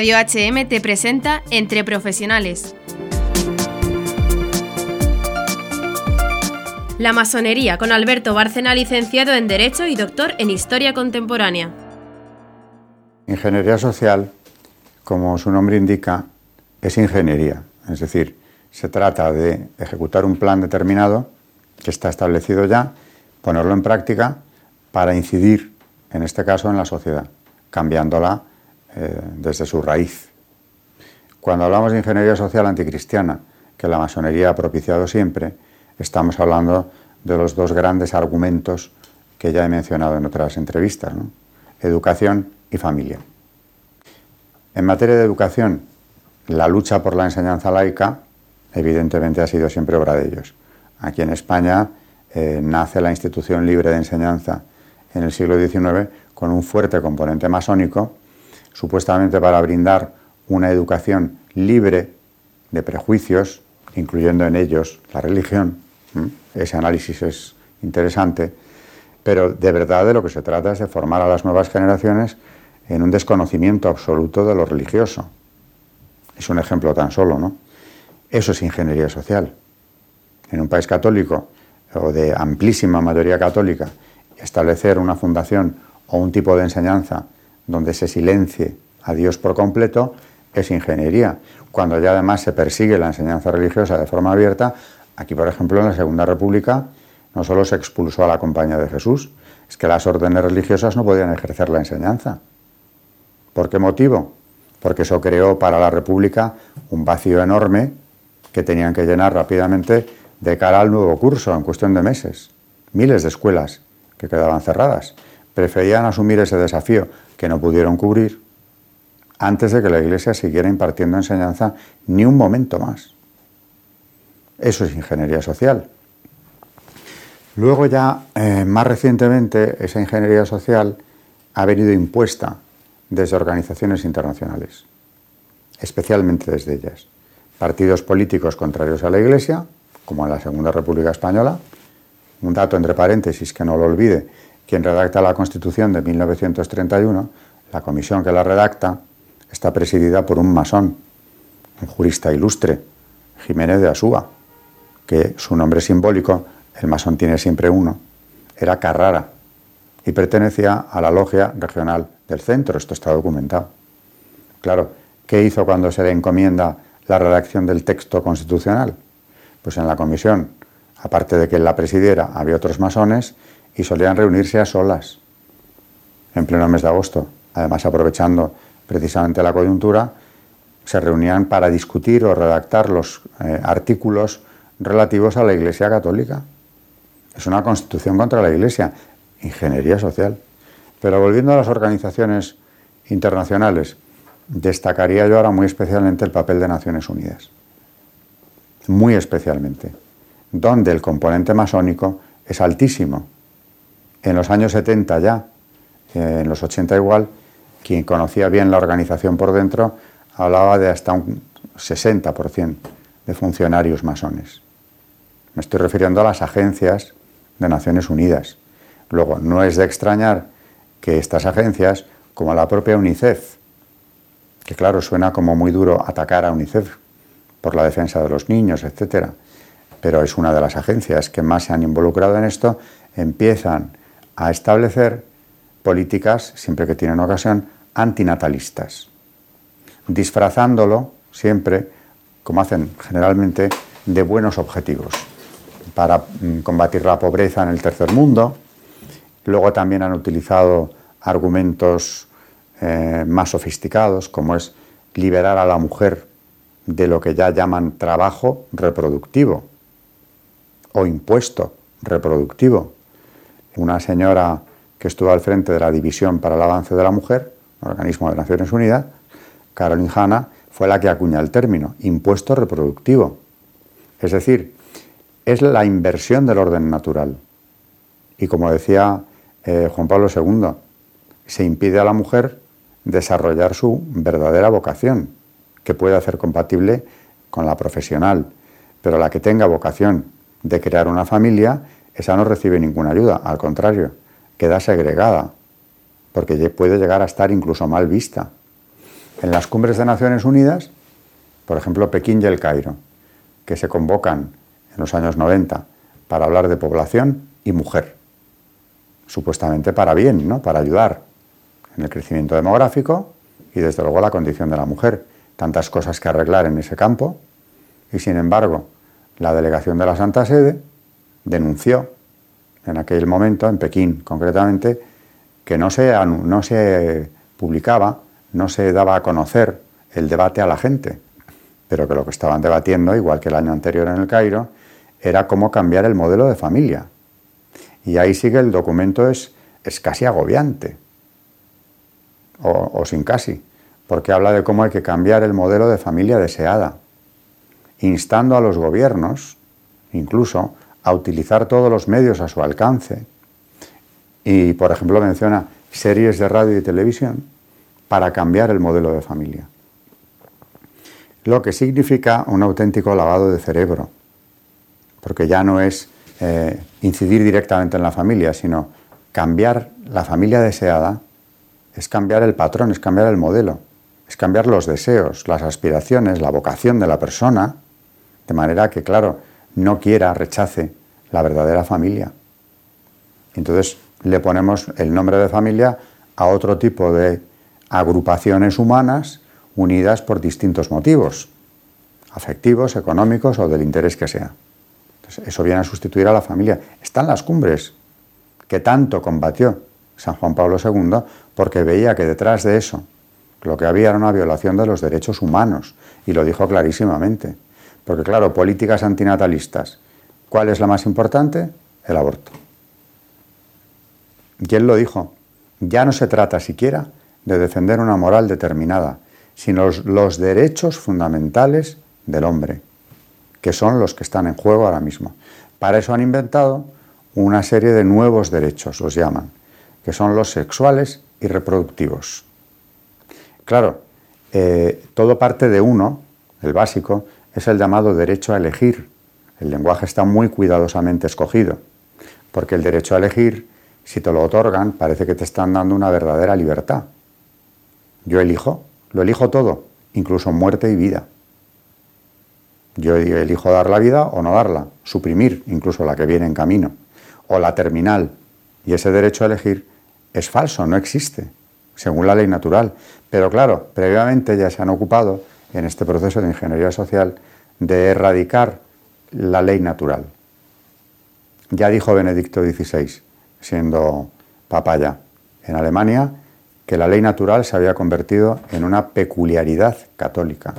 Radio HM te presenta Entre Profesionales. La masonería con Alberto Bárcena, licenciado en Derecho y doctor en Historia Contemporánea. Ingeniería social, como su nombre indica, es ingeniería, es decir, se trata de ejecutar un plan determinado que está establecido ya, ponerlo en práctica para incidir, en este caso, en la sociedad, cambiándola eh, desde su raíz. Cuando hablamos de ingeniería social anticristiana, que la masonería ha propiciado siempre, estamos hablando de los dos grandes argumentos que ya he mencionado en otras entrevistas, educación y familia. En materia de educación, la lucha por la enseñanza laica evidentemente ha sido siempre obra de ellos. Aquí en España eh, nace la institución libre de enseñanza en el siglo XIX con un fuerte componente masónico, supuestamente para brindar una educación libre de prejuicios, incluyendo en ellos la religión. Ese análisis es interesante, pero de verdad de lo que se trata es de formar a las nuevas generaciones en un desconocimiento absoluto de lo religioso. Es un ejemplo tan solo, ¿no? Eso es ingeniería social. En un país católico o de amplísima mayoría católica, establecer una fundación o un tipo de enseñanza donde se silencie a Dios por completo es ingeniería. Cuando ya además se persigue la enseñanza religiosa de forma abierta, aquí por ejemplo en la Segunda República no solo se expulsó a la Compañía de Jesús, es que las órdenes religiosas no podían ejercer la enseñanza. ¿Por qué motivo? Porque eso creó para la República un vacío enorme que tenían que llenar rápidamente de cara al nuevo curso en cuestión de meses. Miles de escuelas que quedaban cerradas preferían asumir ese desafío que no pudieron cubrir antes de que la Iglesia siguiera impartiendo enseñanza ni un momento más. Eso es ingeniería social. Luego ya, eh, más recientemente, esa ingeniería social ha venido impuesta desde organizaciones internacionales, especialmente desde ellas partidos políticos contrarios a la Iglesia, como en la Segunda República Española. Un dato entre paréntesis que no lo olvide, quien redacta la Constitución de 1931, la comisión que la redacta, está presidida por un masón, un jurista ilustre, Jiménez de Asúa, que su nombre simbólico, el masón tiene siempre uno, era Carrara y pertenecía a la logia regional del centro, esto está documentado. Claro, ¿qué hizo cuando se le encomienda la redacción del texto constitucional? Pues en la comisión, aparte de que él la presidiera, había otros masones y solían reunirse a solas en pleno mes de agosto. Además, aprovechando precisamente la coyuntura, se reunían para discutir o redactar los eh, artículos relativos a la Iglesia Católica. Es una constitución contra la Iglesia, ingeniería social. Pero volviendo a las organizaciones internacionales, destacaría yo ahora muy especialmente el papel de Naciones Unidas. Muy especialmente. Donde el componente masónico es altísimo. En los años 70 ya, en los 80 igual, quien conocía bien la organización por dentro hablaba de hasta un 60% de funcionarios masones. Me estoy refiriendo a las agencias de Naciones Unidas. Luego, no es de extrañar que estas agencias, como la propia UNICEF, que claro, suena como muy duro atacar a UNICEF por la defensa de los niños, etcétera, pero es una de las agencias que más se han involucrado en esto, empiezan a establecer políticas, siempre que tienen ocasión, antinatalistas, disfrazándolo siempre, como hacen generalmente, de buenos objetivos, para mm, combatir la pobreza en el tercer mundo. Luego también han utilizado argumentos eh, más sofisticados, como es liberar a la mujer de lo que ya llaman trabajo reproductivo o impuesto reproductivo. Una señora que estuvo al frente de la División para el Avance de la Mujer, organismo de Naciones Unidas, Caroline Hanna, fue la que acuña el término impuesto reproductivo. Es decir, es la inversión del orden natural. Y como decía eh, Juan Pablo II, se impide a la mujer desarrollar su verdadera vocación, que puede hacer compatible con la profesional. Pero la que tenga vocación de crear una familia, esa no recibe ninguna ayuda, al contrario, queda segregada, porque puede llegar a estar incluso mal vista. en las cumbres de Naciones Unidas, por ejemplo Pekín y el Cairo, que se convocan en los años 90 para hablar de población y mujer, supuestamente para bien, ¿no? para ayudar en el crecimiento demográfico y desde luego la condición de la mujer. Tantas cosas que arreglar en ese campo y sin embargo la delegación de la Santa Sede denunció en aquel momento, en Pekín concretamente, que no se, no se publicaba, no se daba a conocer el debate a la gente, pero que lo que estaban debatiendo, igual que el año anterior en el Cairo, era cómo cambiar el modelo de familia. Y ahí sí que el documento es, es casi agobiante, o, o sin casi, porque habla de cómo hay que cambiar el modelo de familia deseada, instando a los gobiernos, incluso, a utilizar todos los medios a su alcance. Y, por ejemplo, menciona series de radio y televisión para cambiar el modelo de familia. Lo que significa un auténtico lavado de cerebro, porque ya no es eh, incidir directamente en la familia, sino cambiar la familia deseada, es cambiar el patrón, es cambiar el modelo, es cambiar los deseos, las aspiraciones, la vocación de la persona, de manera que, claro, no quiera, rechace la verdadera familia. Entonces le ponemos el nombre de familia a otro tipo de agrupaciones humanas unidas por distintos motivos, afectivos, económicos o del interés que sea eso viene a sustituir a la familia. Están las cumbres que tanto combatió San Juan Pablo II porque veía que detrás de eso lo que había era una violación de los derechos humanos y lo dijo clarísimamente. Porque claro, políticas antinatalistas, ¿cuál es la más importante? El aborto. Y él lo dijo, ya no se trata siquiera de defender una moral determinada, sino los derechos fundamentales del hombre que son los que están en juego ahora mismo. Para eso han inventado una serie de nuevos derechos, los llaman, que son los sexuales y reproductivos. Claro, eh, todo parte de uno, el básico, es el llamado derecho a elegir. El lenguaje está muy cuidadosamente escogido, porque el derecho a elegir, si te lo otorgan, parece que te están dando una verdadera libertad. Yo elijo, lo elijo todo, incluso muerte y vida. Yo elijo dar la vida o no darla, suprimir incluso la que viene en camino, o la terminal. Y ese derecho a elegir es falso, no existe, según la ley natural. Pero claro, previamente ya se han ocupado en este proceso de ingeniería social de erradicar la ley natural. Ya dijo Benedicto XVI, siendo papa ya, en Alemania, que la ley natural se había convertido en una peculiaridad católica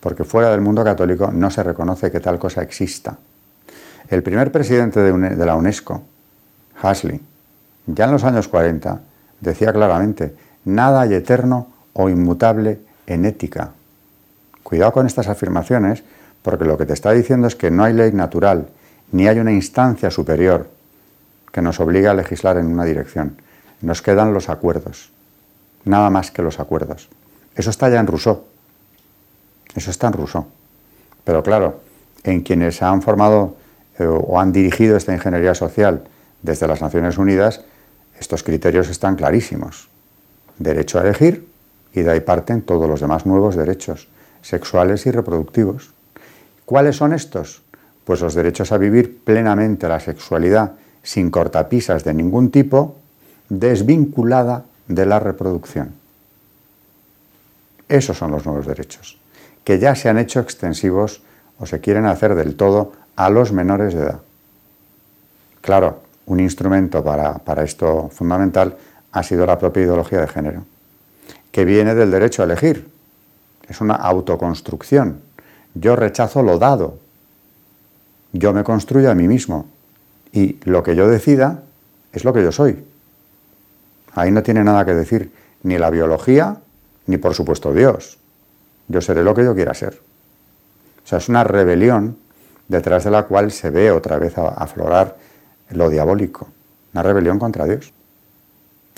porque fuera del mundo católico no se reconoce que tal cosa exista. El primer presidente de la UNESCO, Hasley, ya en los años 40, decía claramente, nada hay eterno o inmutable en ética. Cuidado con estas afirmaciones, porque lo que te está diciendo es que no hay ley natural, ni hay una instancia superior que nos obligue a legislar en una dirección. Nos quedan los acuerdos, nada más que los acuerdos. Eso está ya en Rousseau. Eso está en Rousseau. Pero claro, en quienes han formado eh, o han dirigido esta ingeniería social desde las Naciones Unidas, estos criterios están clarísimos. Derecho a elegir y de ahí parten todos los demás nuevos derechos sexuales y reproductivos. ¿Cuáles son estos? Pues los derechos a vivir plenamente la sexualidad sin cortapisas de ningún tipo, desvinculada de la reproducción. Esos son los nuevos derechos que ya se han hecho extensivos o se quieren hacer del todo a los menores de edad. Claro, un instrumento para, esto fundamental ha sido la propia ideología de género, que viene del derecho a elegir. Es una autoconstrucción. Yo rechazo lo dado. Yo me construyo a mí mismo. Y lo que yo decida es lo que yo soy. Ahí no tiene nada que decir ni la biología, ni por supuesto Dios. Yo seré lo que yo quiera ser. O sea, es una rebelión detrás de la cual se ve otra vez aflorar lo diabólico, una rebelión contra Dios.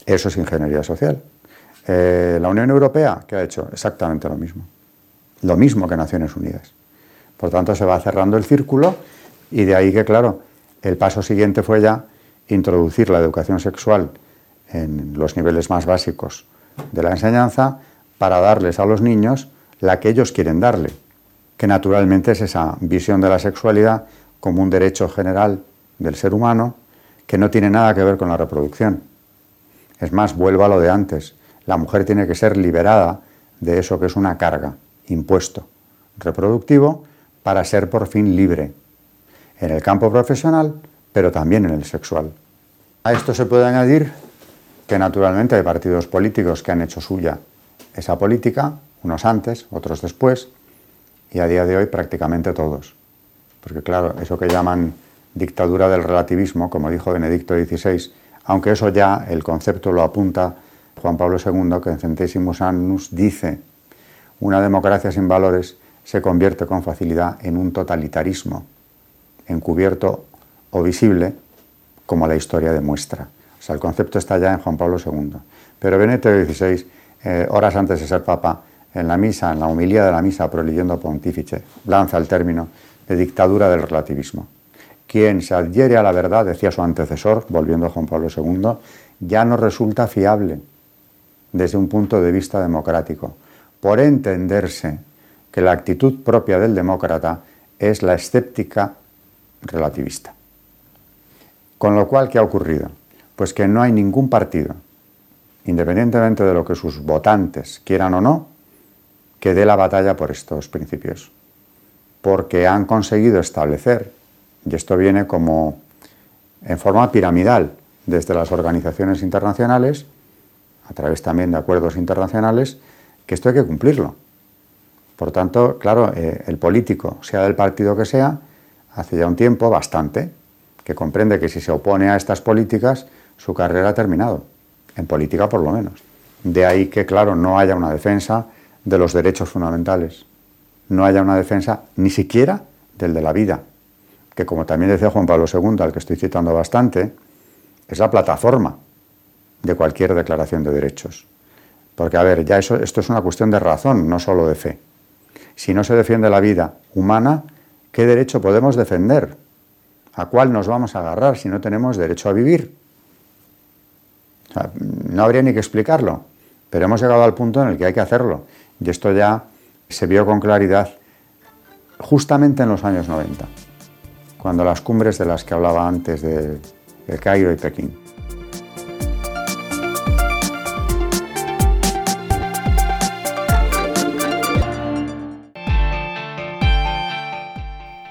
Eso es ingeniería social. Eh, la Unión Europea, ¿qué ha hecho? Exactamente lo mismo. Lo mismo que Naciones Unidas. Por tanto, se va cerrando el círculo y de ahí que, claro, el paso siguiente fue ya introducir la educación sexual en los niveles más básicos de la enseñanza para darles a los niños la que ellos quieren darle, que naturalmente es esa visión de la sexualidad como un derecho general del ser humano que no tiene nada que ver con la reproducción. Es más, vuelvo a lo de antes, la mujer tiene que ser liberada de eso que es una carga, impuesto, reproductivo, para ser por fin libre, en el campo profesional, pero también en el sexual. A esto se puede añadir que naturalmente hay partidos políticos que han hecho suya esa política, unos antes, otros después, y a día de hoy prácticamente todos. Porque claro, eso que llaman dictadura del relativismo, como dijo Benedicto XVI, aunque eso ya el concepto lo apunta Juan Pablo II, que en Centésimos Annus dice, una democracia sin valores se convierte con facilidad en un totalitarismo, encubierto o visible, como la historia demuestra. O sea, el concepto está ya en Juan Pablo II. Pero Benedicto XVI, eh, horas antes de ser papa, en la misa, en la humilía de la misa, proleyendo pontífice, lanza el término de dictadura del relativismo. Quien se adhiere a la verdad, decía su antecesor, volviendo a Juan Pablo II, ya no resulta fiable desde un punto de vista democrático, por entenderse que la actitud propia del demócrata es la escéptica relativista. Con lo cual, ¿qué ha ocurrido? Pues que no hay ningún partido, independientemente de lo que sus votantes quieran o no, que dé la batalla por estos principios. Porque han conseguido establecer, y esto viene como en forma piramidal desde las organizaciones internacionales, a través también de acuerdos internacionales, que esto hay que cumplirlo. Por tanto, claro, eh, el político, sea del partido que sea, hace ya un tiempo, bastante, que comprende que si se opone a estas políticas, su carrera ha terminado, en política por lo menos. De ahí que, claro, no haya una defensa de los derechos fundamentales, no haya una defensa ni siquiera del de la vida, que como también decía Juan Pablo II, al que estoy citando bastante, es la plataforma de cualquier declaración de derechos. Porque, a ver, ya eso, esto es una cuestión de razón, no solo de fe. Si no se defiende la vida humana, ¿qué derecho podemos defender? ¿A cuál nos vamos a agarrar si no tenemos derecho a vivir? no habría ni que explicarlo, pero hemos llegado al punto en el que hay que hacerlo. Y esto ya se vio con claridad justamente en los años 90, cuando las cumbres de las que hablaba antes de, de Cairo y Pekín